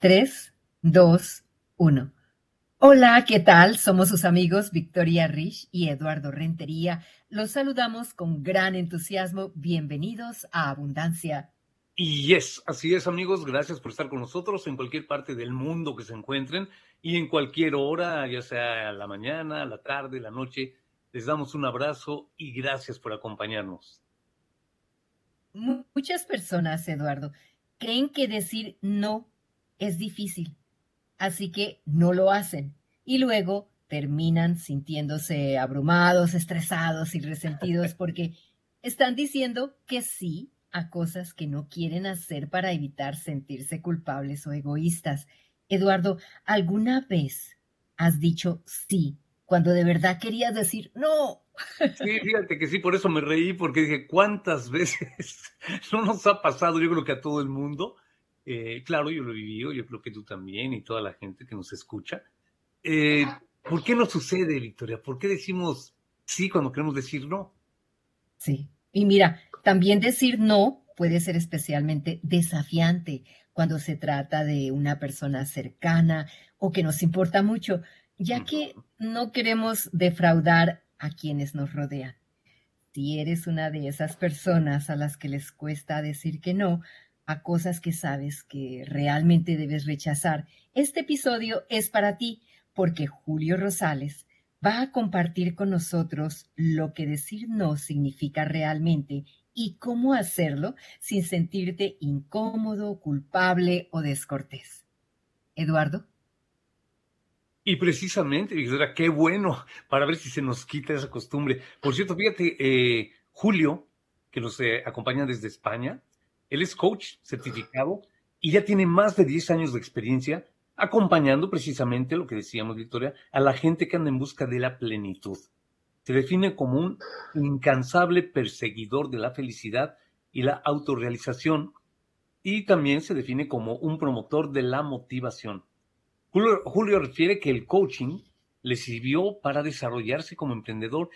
3, 2, 1. Hola, ¿qué tal? Somos sus amigos Victoria Rich y Eduardo Rentería. Los saludamos con gran entusiasmo. Bienvenidos a Abundancia. Y yes, así es amigos, gracias por estar con nosotros en cualquier parte del mundo que se encuentren y en cualquier hora, ya sea la mañana, la tarde, la noche. Les damos un abrazo y gracias por acompañarnos. Muchas personas, Eduardo, creen que decir no es difícil, así que no lo hacen y luego terminan sintiéndose abrumados, estresados y resentidos porque están diciendo que sí a cosas que no quieren hacer para evitar sentirse culpables o egoístas. Eduardo, ¿alguna vez has dicho sí cuando de verdad querías decir no? Sí, fíjate que sí, por eso me reí, porque dije, ¿cuántas veces no nos ha pasado? Yo creo que a todo el mundo, eh, claro, yo lo he vivido, yo creo que tú también y toda la gente que nos escucha. Eh, ¿Por qué no sucede, Victoria? ¿Por qué decimos sí cuando queremos decir no? Sí, y mira, también decir no puede ser especialmente desafiante cuando se trata de una persona cercana o que nos importa mucho, ya que no queremos defraudar a quienes nos rodean. Si eres una de esas personas a las que les cuesta decir que no, a cosas que sabes que realmente debes rechazar. Este episodio es para ti porque Julio Rosales va a compartir con nosotros lo que decir no significa realmente y cómo hacerlo sin sentirte incómodo, culpable o descortés. Eduardo. Y precisamente, Victoria, qué bueno, para ver si se nos quita esa costumbre. Por cierto, fíjate, eh, Julio, que nos eh, acompaña desde España, él es coach certificado y ya tiene más de 10 años de experiencia acompañando precisamente lo que decíamos, Victoria, a la gente que anda en busca de la plenitud. Se define como un incansable perseguidor de la felicidad y la autorrealización y también se define como un promotor de la motivación. Julio, refiere que el coaching le sirvió para desarrollarse como emprendedor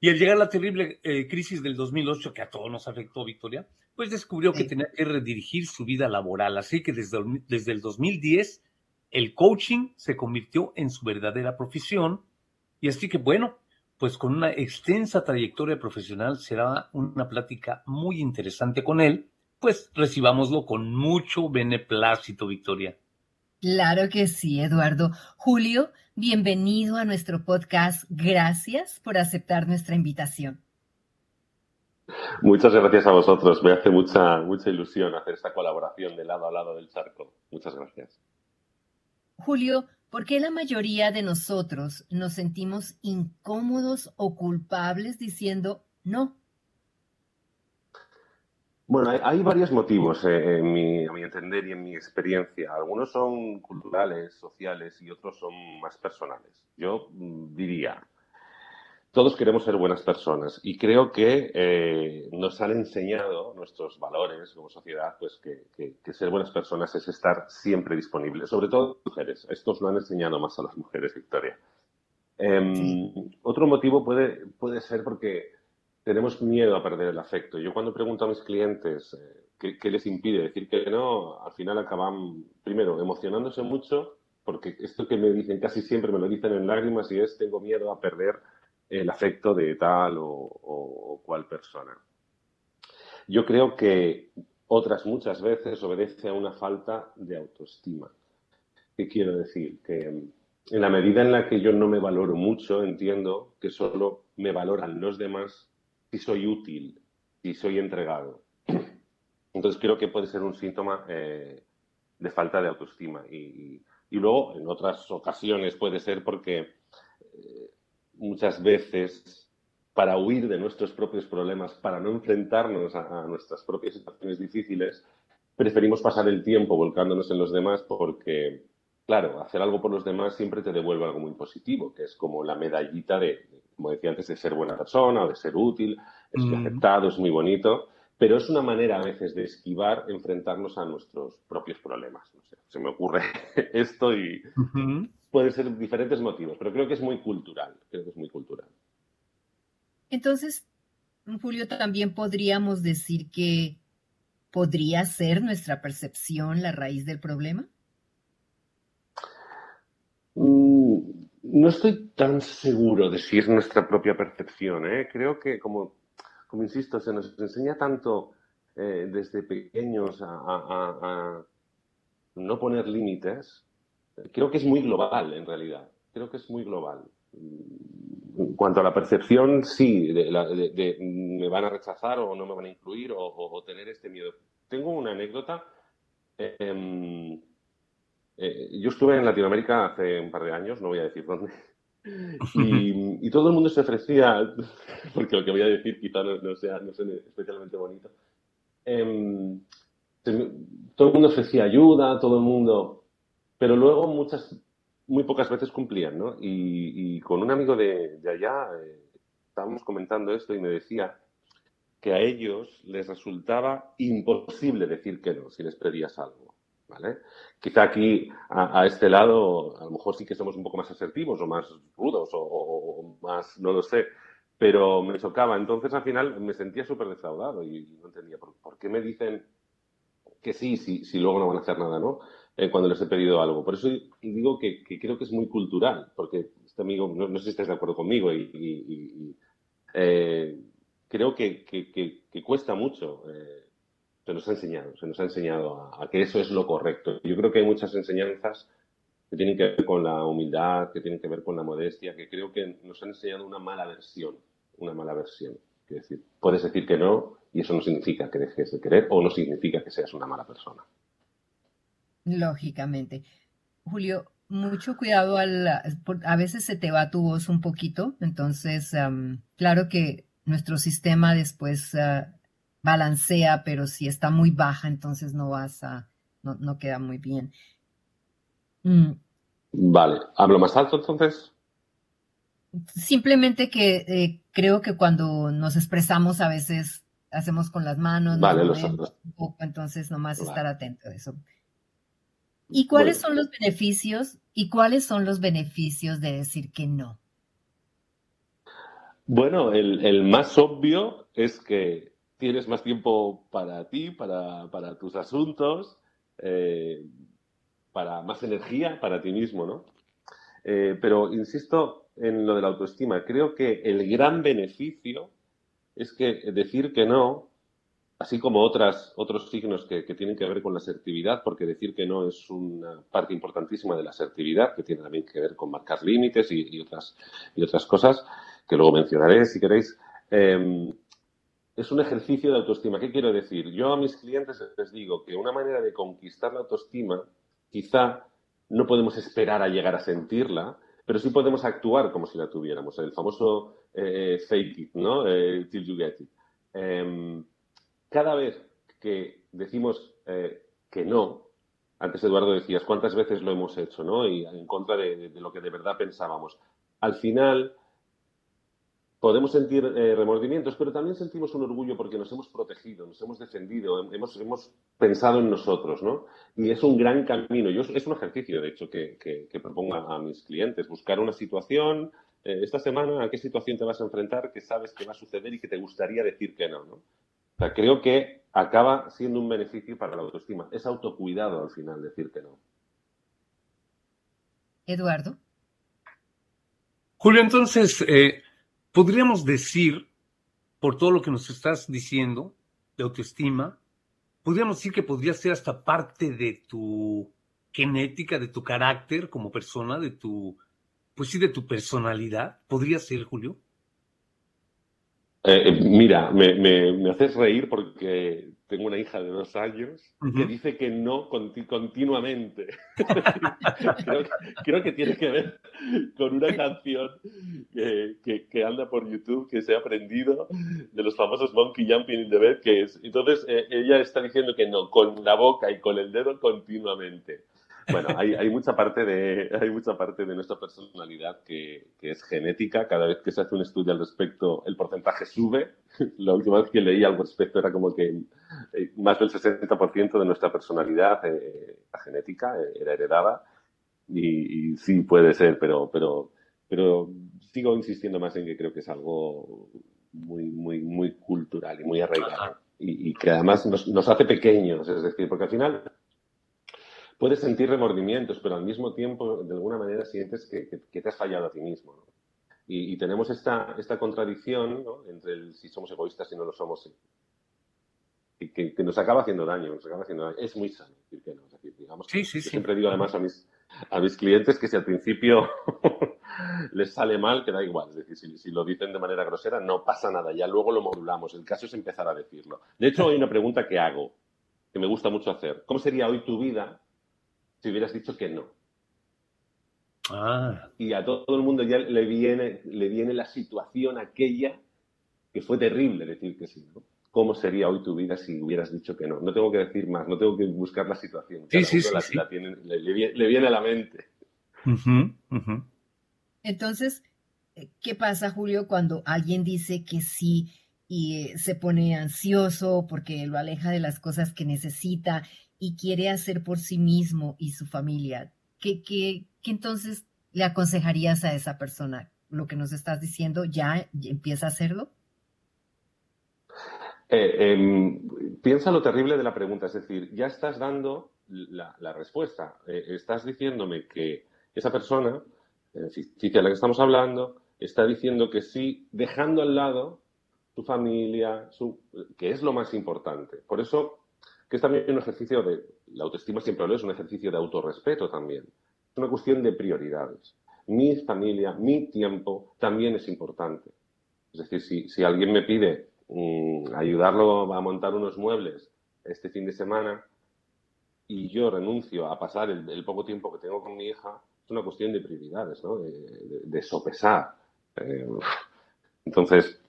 y al llegar la terrible eh, crisis del 2008 que a todos nos afectó, Victoria, pues descubrió que tenía que redirigir su vida laboral. Así que desde, desde el 2010 el coaching se convirtió en su verdadera profesión. Y así que bueno, pues con una extensa trayectoria profesional será una plática muy interesante con él. Pues recibámoslo con mucho beneplácito, Victoria. Claro que sí, Eduardo. Julio, bienvenido a nuestro podcast. Gracias por aceptar nuestra invitación. Muchas gracias a vosotros. Me hace mucha, mucha ilusión hacer esta colaboración de lado a lado del charco. Muchas gracias. Julio, ¿por qué la mayoría de nosotros nos sentimos incómodos o culpables diciendo no? Bueno, hay, varios motivos eh, en mi, a mi entender y en mi experiencia. Algunos son culturales, sociales y otros son más personales. Yo mm, diría, todos queremos ser buenas personas y creo que eh, nos han enseñado nuestros valores como sociedad, pues que, ser buenas personas es estar siempre disponible, sobre todo mujeres. Estos lo han enseñado más a las mujeres, Victoria. Em, otro motivo puede, puede ser porque tenemos miedo a perder el afecto. Yo cuando pregunto a mis clientes eh, qué, les impide decir que no, al final acaban, primero, emocionándose mucho, porque esto que me dicen casi siempre me lo dicen en lágrimas y es tengo miedo a perder el afecto de tal o, cual persona. Yo creo que otras muchas veces obedece a una falta de autoestima. ¿Qué quiero decir? Que en la medida en la que yo no me valoro mucho, entiendo que solo me valoran los demás si soy útil, si soy entregado. Entonces creo que puede ser un síntoma eh, de falta de autoestima. Y, luego, en otras ocasiones, puede ser porque eh, muchas veces para huir de nuestros propios problemas, para no enfrentarnos a, nuestras propias situaciones difíciles, preferimos pasar el tiempo volcándonos en los demás porque, claro, hacer algo por los demás siempre te devuelve algo muy positivo, que es como la medallita de, como decía antes, de ser buena persona o de ser útil, es mm. aceptado, es muy bonito, pero es una manera a veces de esquivar enfrentarnos a nuestros propios problemas. No sé, se me ocurre esto y, pueden ser diferentes motivos, pero creo que es muy cultural, creo que es muy cultural. Entonces, Julio, también podríamos decir que podría ser nuestra percepción la raíz del problema. Mm, no estoy tan seguro de si es nuestra propia percepción. ¿eh? Creo que, como, como insisto, se nos enseña tanto eh, desde pequeños a, no poner límites. Creo que es muy global, en realidad. Creo que es muy global. En cuanto a la percepción, sí, de, me van a rechazar o no me van a incluir o, tener este miedo. Tengo una anécdota. Em, eh, yo estuve en Latinoamérica hace un par de años, no voy a decir dónde, y, todo el mundo se ofrecía, porque lo que voy a decir quizá no, sea no especialmente bonito, em, todo el mundo ofrecía ayuda, todo el mundo, pero luego muchas, muy pocas veces cumplían, ¿no? Y, con un amigo de, allá eh, estábamos comentando esto y me decía que a ellos les resultaba imposible decir que no si les pedías algo. ¿Vale? Quizá aquí, a, este lado, a lo mejor sí que somos un poco más asertivos o más rudos o, más, no lo sé, pero me chocaba. Entonces, al final, me sentía súper defraudado y no entendía por, qué me dicen que sí, sí, si luego no van a hacer nada, ¿no? Eh, cuando les he pedido algo. Por eso digo que, creo que es muy cultural, porque este amigo, no, sé si estás de acuerdo conmigo, y, eh, creo que, cuesta mucho. Eh, se nos ha enseñado, se nos ha enseñado a, que eso es lo correcto. Yo creo que hay muchas enseñanzas que tienen que ver con la humildad, que tienen que ver con la modestia, que creo que nos han enseñado una mala versión, una mala versión. Es decir, puedes decir que no y eso no significa que dejes de querer o no significa que seas una mala persona. Lógicamente. Julio, mucho cuidado al, a veces se te va tu voz un poquito, entonces, claro que nuestro sistema después ah, balancea, pero si está muy baja, entonces no vas a, no, queda muy bien. Mm. Vale, ¿hablo más alto entonces? Simplemente que eh, creo que cuando nos expresamos a veces hacemos con las manos, vale, un poco, entonces nomás estar atento a eso. ¿Y cuáles son los beneficios? ¿Y cuáles son los beneficios de decir que no? Bueno, el, el más obvio es que tienes más tiempo para ti, para, tus asuntos, eh, para más energía para ti mismo, ¿no? Eh, pero insisto en lo de la autoestima. Creo que el gran beneficio es que decir que no, así como otras, otros signos que, tienen que ver con la asertividad, porque decir que no es una parte importantísima de la asertividad, que tiene también que ver con marcar límites y, otras, y otras cosas, que luego mencionaré si queréis. Eh, es un ejercicio de autoestima. ¿Qué quiero decir? Yo a mis clientes les digo que una manera de conquistar la autoestima, quizá no podemos esperar a llegar a sentirla, pero sí podemos actuar como si la tuviéramos. El famoso eh, fake it, ¿no? Eh, till you get it. Em, cada vez que decimos eh, que no, antes Eduardo decías, ¿cuántas veces lo hemos hecho, no? Y en contra de lo que de verdad pensábamos. Al final, podemos sentir eh, remordimientos, pero también sentimos un orgullo porque nos hemos protegido, nos hemos defendido, hemos, hemos pensado en nosotros, ¿no? Y es un gran camino. Yo, es un ejercicio, de hecho, que, que, propongo a mis clientes, buscar una situación, eh, esta semana, ¿a qué situación te vas a enfrentar que sabes que va a suceder y que te gustaría decir que no, ¿no? O sea, creo que acaba siendo un beneficio para la autoestima. Es autocuidado al final decir que no. Eduardo. Julio, entonces, eh, podríamos decir, por todo lo que nos estás diciendo de autoestima, podríamos decir que podría ser hasta parte de tu genética, de tu carácter como persona, de tu, pues sí, de tu personalidad. ¿Podría ser, Julio? Eh, eh, mira, me, me, haces reír porque tengo una hija de dos años que dice que no continuamente. creo, que, tiene que ver con una canción que, anda por YouTube que se ha aprendido de los famosos Monkey Jumping in the Bed, que es, entonces eh, ella está diciendo que no, con la boca y con el dedo continuamente. Bueno, hay, mucha parte de, hay mucha parte de nuestra personalidad que, es genética. Cada vez que se hace un estudio al respecto, el porcentaje sube. La última vez que leí al respecto era como que eh, más del 60% de nuestra personalidad, eh, la genética, eh, era heredada. Y, sí puede ser, pero, pero, pero sigo insistiendo más en que creo que es algo muy, muy, muy cultural y muy arraigado. Y, que además nos, nos hace pequeños, es decir, porque al final puedes sentir remordimientos, pero al mismo tiempo, de alguna manera, sientes que, te has fallado a ti mismo. Y, tenemos esta, esta contradicción entre el, si somos egoístas y no lo somos, y que, nos acaba haciendo daño, nos acaba haciendo daño. Es muy sano decir que no. digamos, sí, sí, sí. Siempre digo además a mis, a mis clientes que si al principio les sale mal, que da igual. Es decir, si, lo dicen de manera grosera, no pasa nada. Ya luego lo modulamos. El caso es empezar a decirlo. De hecho, hay una pregunta que hago, que me gusta mucho hacer. ¿Cómo sería hoy tu vida si hubieras dicho que no? Ah. Y a todo el mundo ya le viene, le viene la situación aquella que fue terrible decir que sí. ¿Cómo sería hoy tu vida si hubieras dicho que no? No tengo que decir más, no tengo que buscar la situación. sí, sí, sí, le, viene a la mente. Entonces, eh, ¿qué pasa, Julio, cuando alguien dice que sí y eh, se pone ansioso porque lo aleja de las cosas que necesita y quiere hacer por sí mismo y su familia? ¿Qué, qué, qué entonces le aconsejarías a esa persona? Lo que nos estás diciendo, ¿ya empieza a hacerlo? Eh, em, piensa lo terrible de la pregunta, es decir, ya estás dando la, respuesta. estás diciéndome que esa persona si a la que estamos hablando, está diciendo que sí, dejando al lado su familia, su, que es lo más importante. Por eso, que es también un ejercicio de, la autoestima siempre lo es, un ejercicio de autorrespeto también. Es una cuestión de prioridades. Mi familia, mi tiempo también es importante. Es decir, si, si alguien me pide mm, ayudarlo a montar unos muebles este fin de semana y yo renuncio a pasar el poco tiempo que tengo con mi hija, es una cuestión de prioridades, ¿no? de, sopesar. Eh, entonces,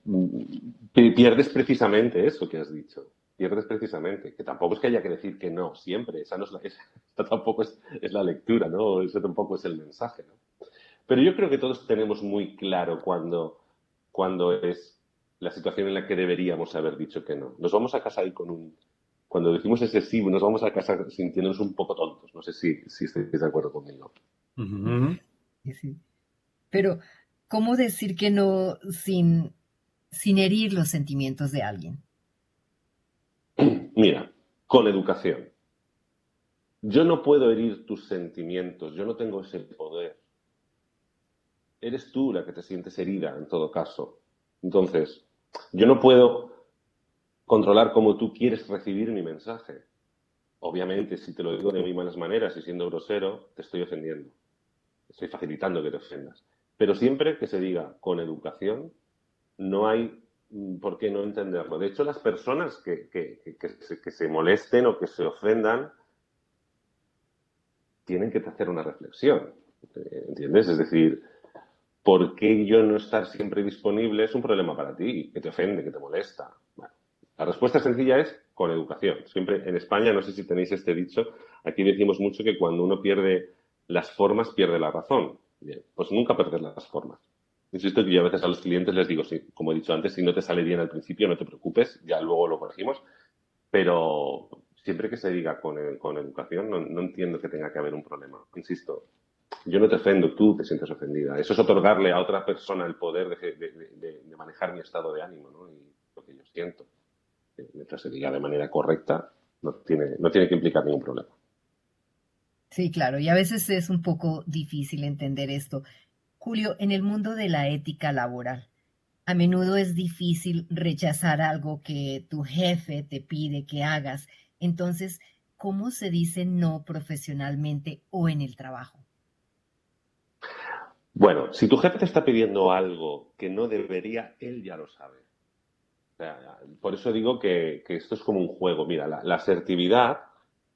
pierdes precisamente eso que has dicho. Pierdes precisamente. Que tampoco es que haya que decir que no, siempre. Esa, no es la, tampoco es, la lectura, ¿no? Ese tampoco es el mensaje, ¿no? Pero yo creo que todos tenemos muy claro cuando, cuando es la situación en la que deberíamos haber dicho que no. Nos vamos a casa ahí con un... Cuando decimos ese sí, nos vamos a casa sintiéndonos un poco tontos. No sé si, si estáis de acuerdo conmigo. Pero, ¿cómo decir que no sin, sin herir los sentimientos de alguien? Mira, con educación. Yo no puedo herir tus sentimientos, yo no tengo ese poder. Eres tú la que te sientes herida en todo caso. Entonces, yo no puedo controlar cómo tú quieres recibir mi mensaje. Obviamente, si te lo digo de muy malas maneras y siendo grosero, te estoy ofendiendo estoy facilitando que te ofendas. Pero siempre que se diga con educación, no hay por qué no entenderlo. De hecho, las personas que, se, molesten o que se ofendan tienen que hacer una reflexión. ¿Entiendes? Es decir, ¿por qué yo no estar siempre disponible es un problema para ti, que te ofende, que te molesta? la respuesta sencilla es con educación. Siempre en España, no sé si tenéis este dicho, aquí decimos mucho que cuando uno pierde las formas pierde la razón. Bien, pues nunca perder las formas. Insisto que yo a veces a los clientes les digo, como he dicho antes, si no te sale bien al principio, no te preocupes, ya luego lo corregimos, pero siempre que se diga con, con educación, no, entiendo que tenga que haber un problema. Insisto, yo no te ofendo, tú te sientes ofendida. Eso es otorgarle a otra persona el poder de, manejar mi estado de ánimo ¿no? y lo que yo siento. Mientras se diga de manera correcta, no tiene, no tiene que implicar ningún problema. Sí, claro, y a veces es un poco difícil entender esto. Julio, en el mundo de la ética laboral, a menudo es difícil rechazar algo que tu jefe te pide que hagas. Entonces, ¿cómo se dice no profesionalmente o en el trabajo? Bueno, si tu jefe te está pidiendo algo que no debería, él ya lo sabe. por eso digo que, esto es como un juego. Mira, la asertividad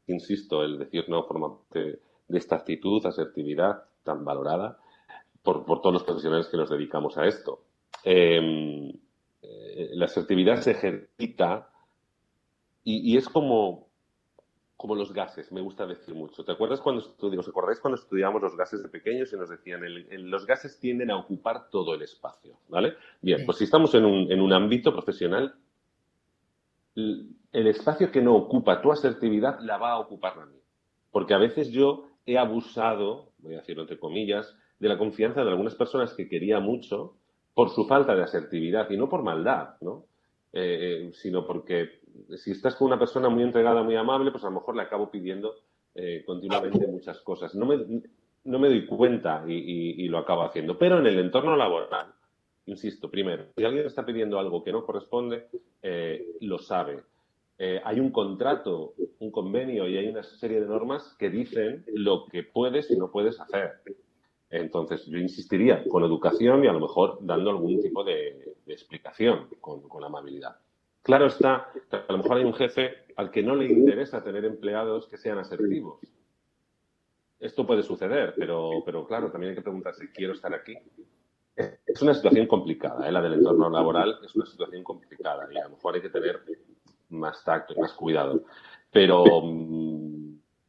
insisto, el decir no forma parte de esta actitud, asertividad tan valorada por, todos los profesionales que nos dedicamos a esto. Em, eh, la asertividad se ejercita y, es como, como los gases, me gusta decir mucho. ¿Te acuerdas cuando estudiamos, acordáis cuando estudiábamos los gases de pequeños y nos decían, los gases tienden a ocupar todo el espacio, ¿vale? Bien, pues si estamos en un, en un ámbito profesional, el espacio que no ocupa tu asertividad la va a ocupar la mía. Porque a veces yo he abusado, voy a decirlo entre comillas, de la confianza de algunas personas que quería mucho por su falta de asertividad y no por maldad, ¿no? Eh, sino porque si estás con una persona muy entregada, muy amable, pues a lo mejor le acabo pidiendo eh, continuamente muchas cosas. No me, no me doy cuenta y, lo acabo haciendo. Pero en el entorno laboral, insisto, primero, si alguien está pidiendo algo que no corresponde, eh, lo sabe. Hay un contrato, un convenio y hay una serie de normas que dicen lo que puedes y no puedes hacer. Entonces, yo insistiría con educación y a lo mejor dando algún tipo de, explicación con, con, amabilidad. Claro está, a lo mejor hay un jefe al que no le interesa tener empleados que sean asertivos. Esto puede suceder, pero, pero claro, también hay que preguntarse, ¿quiero estar aquí? Es una situación complicada, ¿eh? la del entorno laboral es una situación complicada y a lo mejor hay que tener más tacto más cuidado. Pero mm,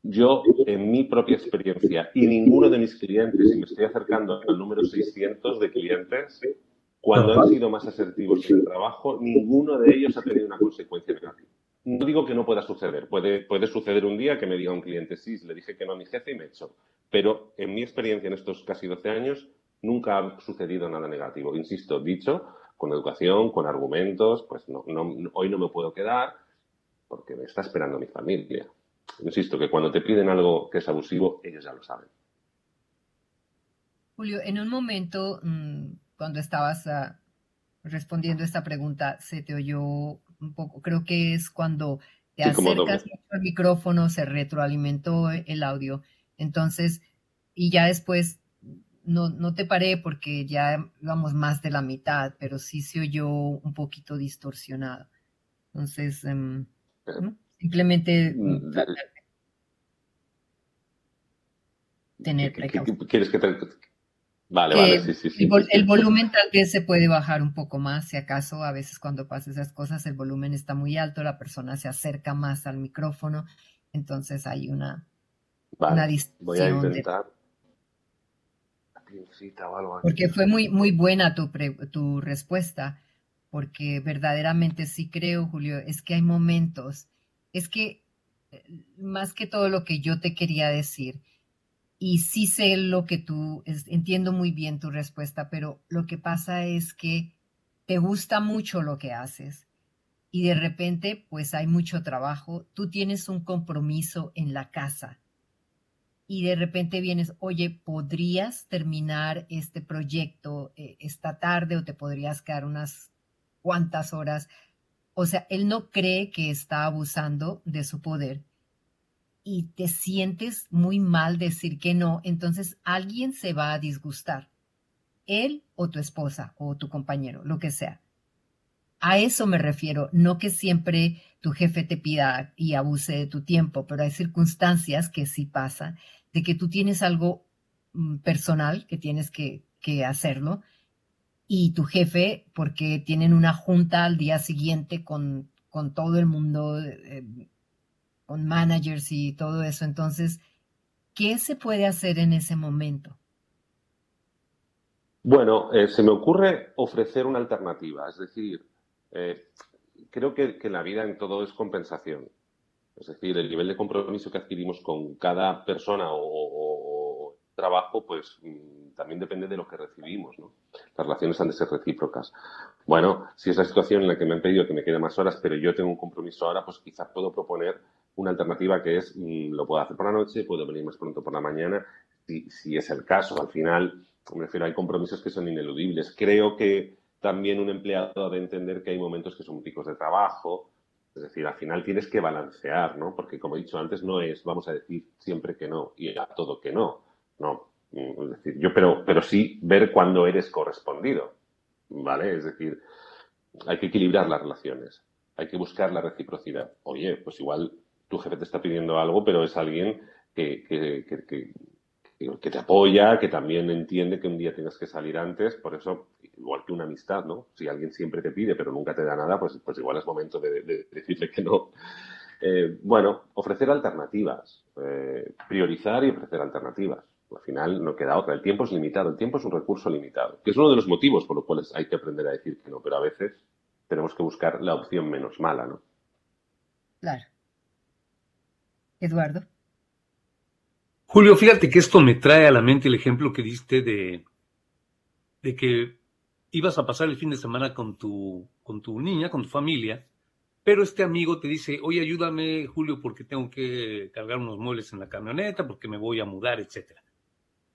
yo, en mi propia experiencia, y ninguno de mis clientes, y me estoy acercando al número 600 de clientes, cuando han sido más asertivos en el trabajo, ninguno de ellos ha tenido una consecuencia negativa. No digo que no pueda suceder. Puede, puede suceder un día que me diga un cliente, sí, le dije que no a mi jefe y me echó. Pero en mi experiencia en estos casi 12 años, nunca ha sucedido nada negativo. Insisto, dicho, con educación, con argumentos, pues no, hoy no me puedo quedar porque me está esperando mi familia. Insisto, que cuando te piden algo que es abusivo, ellos ya lo saben. Julio, en un momento, mm, cuando estabas ah, respondiendo esta pregunta, se te oyó un poco, creo que es cuando te acercas al micrófono, se retroalimentó el audio. Entonces, y ya después no, no te paré porque ya íbamos más de la mitad, pero sí se oyó un poquito distorsionado. Entonces, em, simplemente mm, tener precaución. ¿Quieres que te, Vale, vale, sí, sí, sí. El, volumen tal vez se puede bajar un poco más, si acaso a veces cuando pasa esas cosas el volumen está muy alto, la persona se acerca más al micrófono, entonces hay una, una distinción. Voy a intentar. Porque fue muy, muy buena tu, tu respuesta, porque verdaderamente sí creo, Julio, es que hay momentos, es que eh, más que todo lo que yo te quería decir, y sí sé lo que tú, entiendo muy bien tu respuesta, pero lo que pasa es que te gusta mucho lo que haces y de repente pues hay mucho trabajo, tú tienes un compromiso en la casa y de repente vienes, oye, ¿podrías terminar este proyecto eh, esta tarde o te podrías quedar unas cuantas horas? O sea, él no cree que está abusando de su poder y te sientes muy mal decir que no, entonces alguien se va a disgustar, él o tu esposa o tu compañero, lo que sea. A eso me refiero, no que siempre tu jefe te pida y abuse de tu tiempo, pero hay circunstancias que sí pasa, de que tú tienes algo mm, personal que tienes que, hacerlo y tu jefe, porque tienen una junta al día siguiente con, con todo el mundo, eh, con managers y todo eso. Entonces, ¿qué se puede hacer en ese momento? Bueno, eh, se me ocurre ofrecer una alternativa, es decir, eh, creo que, la vida en todo es compensación. Es decir, el nivel de compromiso que adquirimos con cada persona o, trabajo, pues mm, también depende de lo que recibimos. ¿no? Las relaciones han de ser recíprocas. Bueno, si es la situación en la que me han pedido que me quede más horas, pero yo tengo un compromiso ahora, pues quizás puedo proponer una alternativa que es, mm, lo puedo hacer por la noche, puedo venir más pronto por la mañana, si, es el caso. Al final, me refiero, hay compromisos que son ineludibles. Creo que también un empleado debe entender que hay momentos que son picos de trabajo, es decir, al final tienes que balancear, ¿no? Porque como he dicho antes, no es, vamos a decir siempre que no y a todo que no. No. Es decir, yo, pero, pero sí ver cuándo eres correspondido, ¿vale? Es decir, hay que equilibrar las relaciones, hay que buscar la reciprocidad. Oye, pues igual tu jefe te está pidiendo algo, pero es alguien que, que, que, que, te apoya, que también entiende que un día tienes que salir antes, por eso, igual que una amistad, ¿no? Si alguien siempre te pide, pero nunca te da nada, pues, pues igual es momento de, decirle que no. Eh, bueno, ofrecer alternativas, eh, priorizar y ofrecer alternativas. Al final no queda otra. El tiempo es limitado, el tiempo es un recurso limitado, que es uno de los motivos por los cuales hay que aprender a decir que no, pero a veces tenemos que buscar la opción menos mala, ¿no? Claro. Eduardo. Julio, fíjate que esto me trae a la mente el ejemplo que diste de, de que ibas a pasar el fin de semana con tu, con tu niña, con tu familia, pero este amigo te dice, oye, ayúdame, Julio, porque tengo que cargar unos muebles en la camioneta, porque me voy a mudar, etcétera.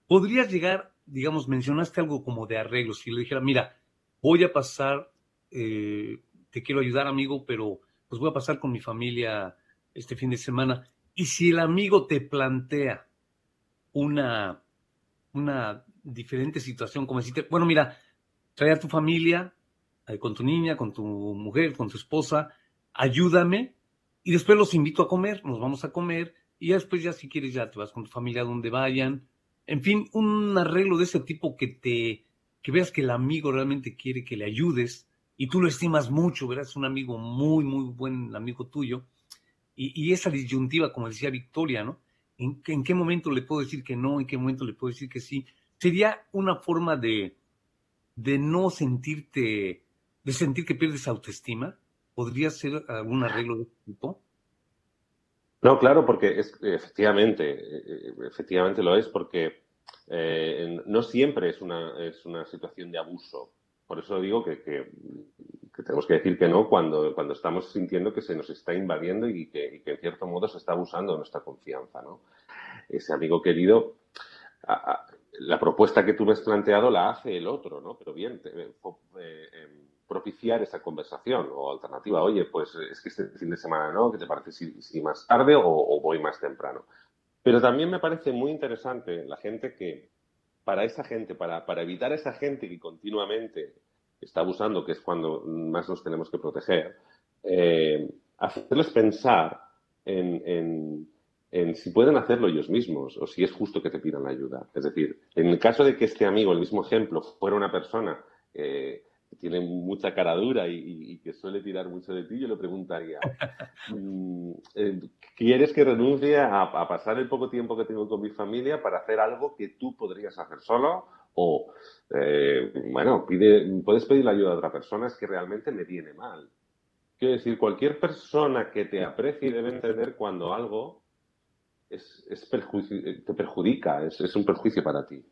Podrías llegar, digamos, mencionaste algo como de arreglo, si le dijera, mira, voy a pasar, eh, te quiero ayudar, amigo, pero pues voy a pasar con mi familia este fin de semana. Y si el amigo te plantea una, una diferente situación, como decirte, bueno, mira, trae a tu familia, eh, con tu niña, con tu mujer, con tu esposa, ayúdame y después los invito a comer, nos vamos a comer y después ya si quieres ya te vas con tu familia a donde vayan. En fin, un arreglo de ese tipo que te que veas que el amigo realmente quiere que le ayudes y tú lo estimas mucho, verás, un amigo muy, muy buen amigo tuyo. Y, esa disyuntiva, como decía Victoria, ¿no? ¿En, ¿En, qué momento le puedo decir que no? ¿En qué momento le puedo decir que sí? Sería una forma de, de no sentirte, de sentir que pierdes autoestima. ¿Podría ser algún arreglo de este tipo? No, claro, porque es, efectivamente, eh, efectivamente lo es, porque eh, no siempre es una, es una situación de abuso. Por eso digo que, que, tenemos que decir que no cuando, cuando estamos sintiendo que se nos está invadiendo y que, en cierto modo se está abusando de nuestra confianza. ¿no? Ese amigo querido, la propuesta que tú me has planteado la hace el otro, ¿no? pero bien, eh, em, propiciar esa conversación o alternativa. Oye, pues es que este fin de semana no, ¿qué te parece si, más tarde o voy más temprano? Pero también me parece muy interesante la gente que, para esa gente, para, evitar a esa gente que continuamente está abusando, que es cuando más nos tenemos que proteger, eh, hacerles pensar en, en, si pueden hacerlo ellos mismos o si es justo que te pidan la ayuda. Es decir, en el caso de que este amigo, el mismo ejemplo, fuera una persona eh, tiene mucha cara dura y, que suele tirar mucho de ti, yo le preguntaría, mm, eh, ¿quieres que renuncie a, pasar el poco tiempo que tengo con mi familia para hacer algo que tú podrías hacer solo? O, eh, bueno, pide, puedes pedir la ayuda de otra persona, es que realmente me viene mal. Quiero decir, cualquier persona que te aprecie debe entender cuando algo es, te perjudica, es, es un perjuicio para ti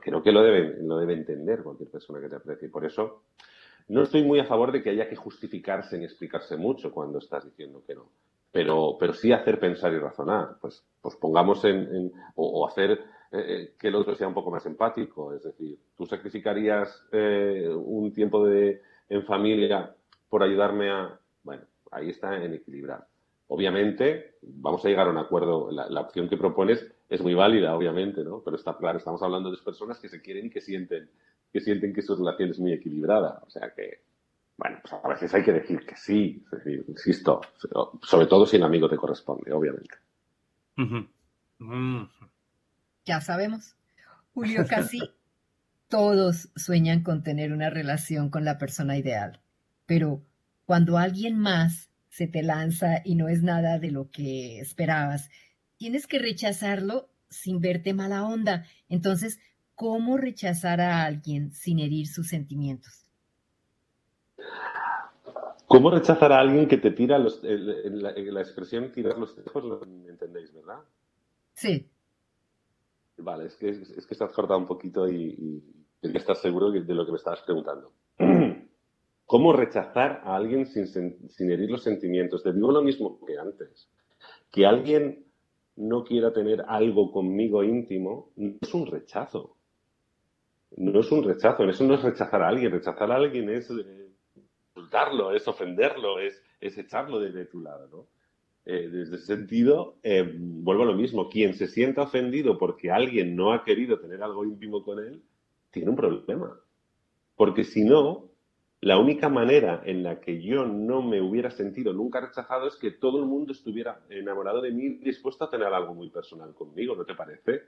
creo que lo debe, lo debe entender cualquier persona que te aprecie. Por eso no estoy muy a favor de que haya que justificarse ni explicarse mucho cuando estás diciendo que no. Pero, pero sí hacer pensar y razonar. Pues, pues pongamos en, o, hacer eh, eh, que el otro sea un poco más empático. Es decir, tú sacrificarías eh, un tiempo de, en familia por ayudarme a. Bueno, ahí está en equilibrar. Obviamente, vamos a llegar a un acuerdo. La, opción que propones es muy válida, obviamente, ¿no? Pero está claro, estamos hablando de personas que se quieren y que sienten que sienten que su relación es muy equilibrada. O sea que, bueno, pues a veces hay que decir que sí. Es decir, insisto, sobre todo si el amigo te corresponde, obviamente. Ya sabemos. Julio, casi todos sueñan con tener una relación con la persona ideal, pero cuando alguien más se te lanza y no es nada de lo que esperabas. Tienes que rechazarlo sin verte mala onda. Entonces, ¿cómo rechazar a alguien sin herir sus sentimientos? ¿Cómo rechazar a alguien que te tira los, la, expresión tirar los tejos, lo entendéis, verdad? Sí. Vale, es que, es, que estás cortado un poquito y, y estás seguro de lo que me estabas preguntando. ¿Cómo rechazar a alguien sin, herir los sentimientos? Te digo lo mismo que antes. Que alguien no quiera tener algo conmigo íntimo no es un rechazo. No es un rechazo. Eso no es rechazar a alguien. Rechazar a alguien es eh, insultarlo, es ofenderlo, es, echarlo de, tu lado. Eh, desde ese sentido, eh, vuelvo a lo mismo. Quien se sienta ofendido porque alguien no ha querido tener algo íntimo con él, tiene un problema. Porque si no, la única manera en la que yo no me hubiera sentido nunca rechazado es que todo el mundo estuviera enamorado de mí, dispuesto a tener algo muy personal conmigo, ¿no te parece?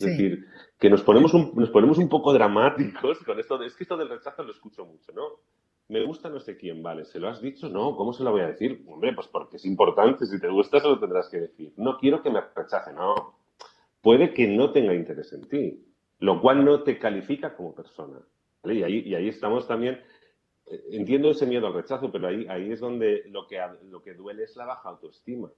Es decir, que nos ponemos, un, nos ponemos un poco dramáticos con esto. es que esto del rechazo lo escucho mucho, ¿no? Me gusta no sé quién, vale. ¿Se lo has dicho? No, ¿cómo se lo voy a decir? Hombre, pues porque es importante. Si te gusta, se lo tendrás que decir. No quiero que me rechace, no. Puede que no tenga interés en ti, lo cual no te califica como persona. Y, ahí, y ahí estamos también, eh, entiendo ese miedo al rechazo, pero ahí, ahí es donde lo que, lo que duele es la baja autoestima.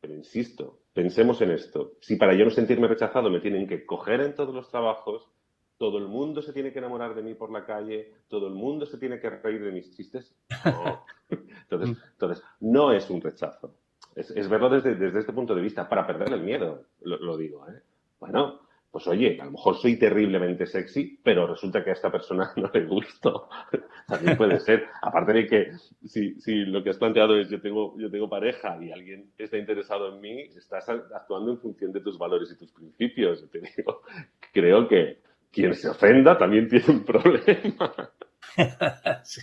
Pero insisto, pensemos en esto. Si para yo no sentirme rechazado me tienen que coger en todos los trabajos, todo el mundo se tiene que enamorar de mí por la calle, todo el mundo se tiene que reír de mis chistes. No, Entonces, mm. entonces no es un rechazo. Es, verlo desde, desde, este punto de vista, para perder el miedo, lo, digo. ¿eh? Bueno, pues oye, a lo mejor soy terriblemente sexy, pero resulta que a esta persona no le gusto. También puede ser. Aparte de que si, si, lo que has planteado es yo tengo, yo tengo pareja y alguien está interesado en mí, estás actuando en función de tus valores y tus principios. te digo, creo que quien se ofenda también tiene un problema. sí.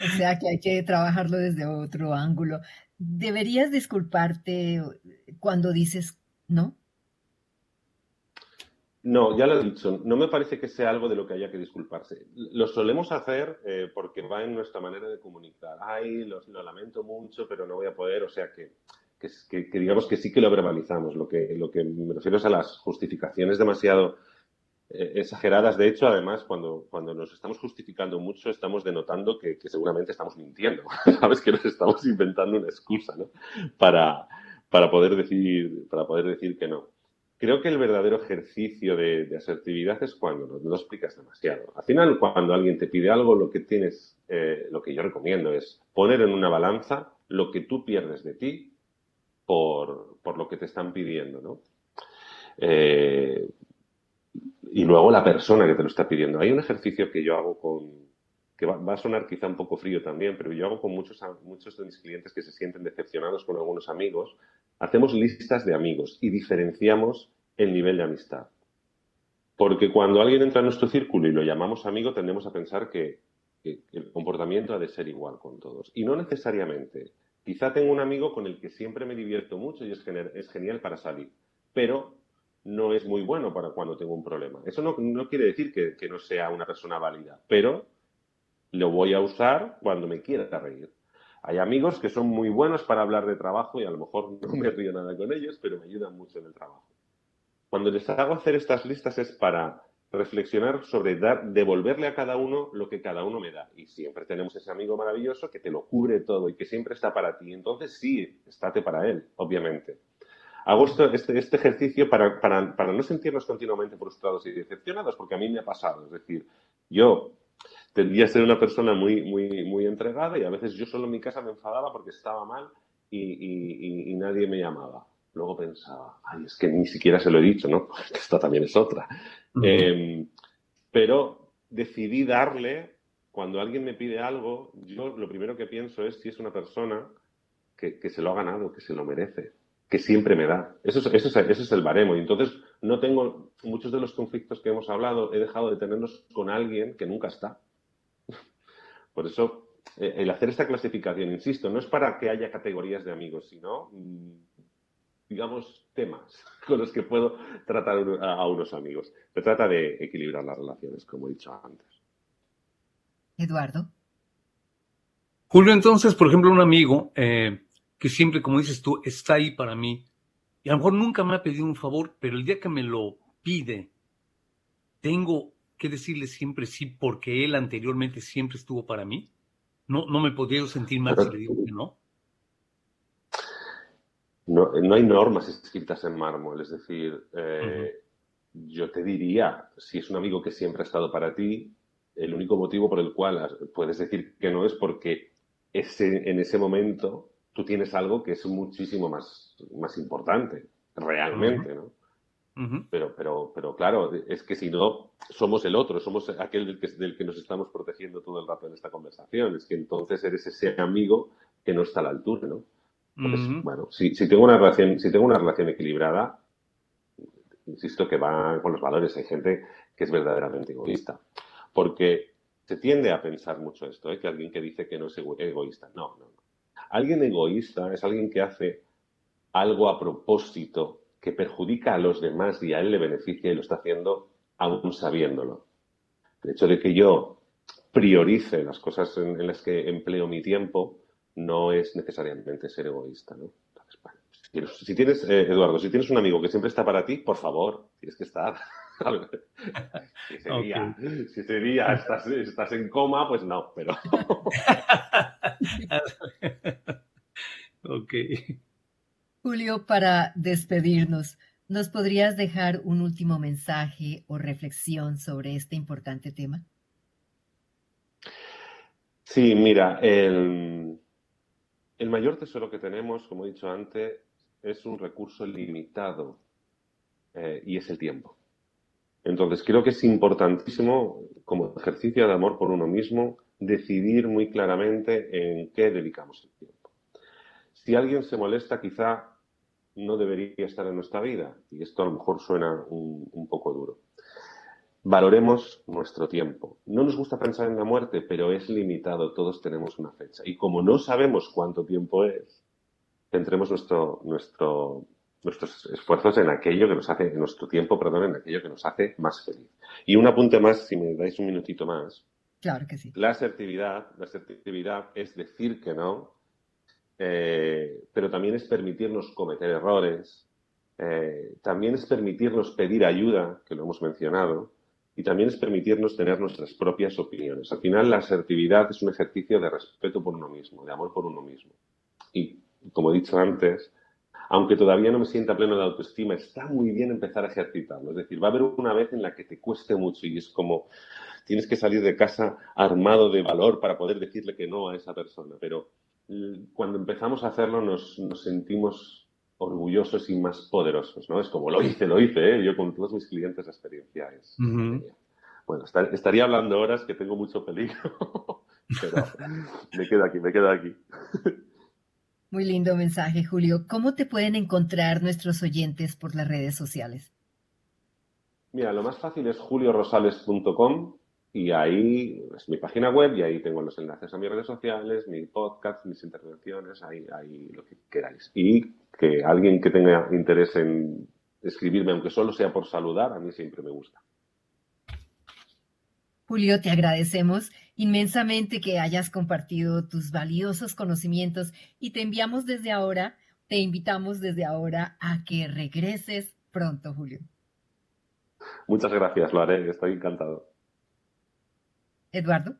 O sea que hay que trabajarlo desde otro ángulo. ¿Deberías disculparte cuando dices no? No, ya lo he dicho, no me parece que sea algo de lo que haya que disculparse. Lo solemos hacer eh, porque va en nuestra manera de comunicar. Ay, lo, lamento mucho, pero no voy a poder. O sea que, que, digamos que sí que lo verbalizamos. Lo que, lo que me refiero es a las justificaciones demasiado eh, exageradas. De hecho, además, cuando, cuando nos estamos justificando mucho, estamos denotando que, seguramente estamos mintiendo. Sabes que nos estamos inventando una excusa, ¿no? Para, para, poder decir, para poder decir que no. Creo que el verdadero ejercicio de, asertividad es cuando no, lo explicas demasiado. Al final, cuando alguien te pide algo, lo que tienes, eh, lo que yo recomiendo es poner en una balanza lo que tú pierdes de ti por, por lo que te están pidiendo, ¿no? Eh, y luego la persona que te lo está pidiendo. Hay un ejercicio que yo hago con, que va, a sonar quizá un poco frío también, pero yo hago con muchos, muchos de mis clientes que se sienten decepcionados con algunos amigos. Hacemos listas de amigos y diferenciamos el nivel de amistad. Porque cuando alguien entra en nuestro círculo y lo llamamos amigo, tendemos a pensar que, el comportamiento ha de ser igual con todos. Y no necesariamente. Quizá tengo un amigo con el que siempre me divierto mucho y es, es genial para salir. Pero no es muy bueno para cuando tengo un problema. Eso no, quiere decir que, no sea una persona válida, pero lo voy a usar cuando me quiera reír. Hay amigos que son muy buenos para hablar de trabajo y a lo mejor no me río nada con ellos, pero me ayudan mucho en el trabajo. Cuando les hago hacer estas listas es para reflexionar sobre dar, devolverle a cada uno lo que cada uno me da. Y siempre tenemos ese amigo maravilloso que te lo cubre todo y que siempre está para ti. Entonces sí, estate para él, obviamente. Hago este, este, ejercicio para, para, no sentirnos continuamente frustrados y decepcionados, porque a mí me ha pasado. Es decir, yo tendría a ser una persona muy, muy, muy entregada y a veces yo solo en mi casa me enfadaba porque estaba mal y, nadie me llamaba. Luego pensaba, ay, es que ni siquiera se lo he dicho, ¿no? Esta también es otra. Em, pero decidí darle, cuando alguien me pide algo, yo lo primero que pienso es si es una persona que, que se lo ha ganado, que se lo merece que siempre me da. Eso es, eso, es, el baremo. Y entonces no tengo muchos de los conflictos que hemos hablado, he dejado de tenerlos con alguien que nunca está. Por eso, eh, el hacer esta clasificación, insisto, no es para que haya categorías de amigos, sino, mm, digamos, temas con los que puedo tratar a unos amigos. Se trata de equilibrar las relaciones, como he dicho antes. Eduardo. Julio, entonces, por ejemplo, un amigo eh, que siempre, como dices tú, está ahí para mí. Y a lo mejor nunca me ha pedido un favor, pero el día que me lo pide, tengo que decirle siempre sí porque él anteriormente siempre estuvo para mí. No, no me podría sentir mal si le digo que no. No, no hay normas escritas en mármol, es decir, eh, yo te diría, si es un amigo que siempre ha estado para ti, el único motivo por el cual puedes decir que no es porque ese, en ese momento tú tienes algo que es muchísimo más, más importante, realmente, ¿no? Pero, pero, pero claro, es que si no, somos el otro, somos aquel del que, del que nos estamos protegiendo todo el rato en esta conversación. Es que entonces eres ese amigo que no está a la altura, ¿no? bueno, si, si, tengo una relación, si tengo una relación equilibrada, insisto que va con los valores. Hay gente que es verdaderamente egoísta. Porque se tiende a pensar mucho esto, ¿eh? que alguien que dice que no es egoísta. No, no, no. Alguien egoísta es alguien que hace algo a propósito que perjudica a los demás y a él le beneficia y lo está haciendo aún sabiéndolo. El hecho de que yo priorice las cosas en, las que empleo mi tiempo no es necesariamente ser egoísta, ¿no? si tienes, eh, Eduardo, si tienes un amigo que siempre está para ti, por favor, tienes que estar. si ese día, estás, estás en coma, pues no, pero. ok. Julio, para despedirnos, ¿nos podrías dejar un último mensaje o reflexión sobre este importante tema? Sí, mira, el, mayor tesoro que tenemos, como he dicho antes, es un recurso limitado eh, y es el tiempo. Entonces, creo que es importantísimo, como ejercicio de amor por uno mismo, decidir muy claramente en qué dedicamos el tiempo. Si alguien se molesta, quizá no debería estar en nuestra vida, y esto a lo mejor suena un, poco duro. Valoremos nuestro tiempo. No nos gusta pensar en la muerte, pero es limitado, todos tenemos una fecha. Y como no sabemos cuánto tiempo es, centremos nuestro, nuestro, nuestros esfuerzos en aquello que nos hace, en nuestro tiempo, perdón, en aquello que nos hace más feliz. Y un apunte más, si me dais un minutito más. Claro que sí. La asertividad, la asertividad es decir que no, eh, pero también es permitirnos cometer errores, eh, también es permitirnos pedir ayuda, que lo hemos mencionado, y también es permitirnos tener nuestras propias opiniones. Al final, la asertividad es un ejercicio de respeto por uno mismo, de amor por uno mismo. Y, como he dicho antes, aunque todavía no me sienta pleno de autoestima, está muy bien empezar a ejercitarlo. Es decir, va a haber una vez en la que te cueste mucho y es como tienes que salir de casa armado de valor para poder decirle que no a esa persona. Pero cuando empezamos a hacerlo nos, sentimos orgullosos y más poderosos, ¿no? Es como lo hice, lo hice, ¿eh? Yo con todos mis clientes la experiencia es... Bueno, estaría hablando horas que tengo mucho peligro, pero me quedo aquí, me quedo aquí. Muy lindo mensaje, Julio. ¿Cómo te pueden encontrar nuestros oyentes por las redes sociales? Mira, lo más fácil es juliorosales.com y ahí es mi página web y ahí tengo los enlaces a mis redes sociales, mi podcast, mis intervenciones, ahí, ahí lo que queráis. Y que alguien que tenga interés en escribirme, aunque solo sea por saludar, a mí siempre me gusta. Julio, te agradecemos inmensamente que hayas compartido tus valiosos conocimientos y te enviamos desde ahora, te invitamos desde ahora a que regreses pronto, Julio. Muchas gracias, lo haré, estoy encantado. Eduardo.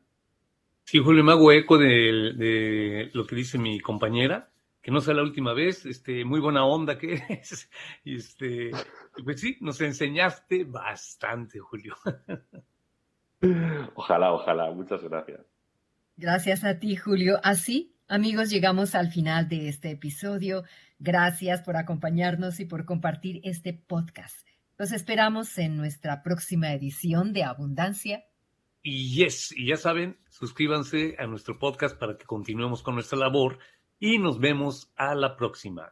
Sí, Julio, me hago eco de, lo que dice mi compañera, que no sea la última vez, este, muy buena onda que eres. Y este, pues sí, nos enseñaste bastante, Julio. Ojalá, ojalá. Muchas gracias. Gracias a ti, Julio. Así, amigos, llegamos al final de este episodio. Gracias por acompañarnos y por compartir este podcast. Los esperamos en nuestra próxima edición de Abundancia. Y yes, y ya saben, suscríbanse a nuestro podcast para que continuemos con nuestra labor y nos vemos a la próxima.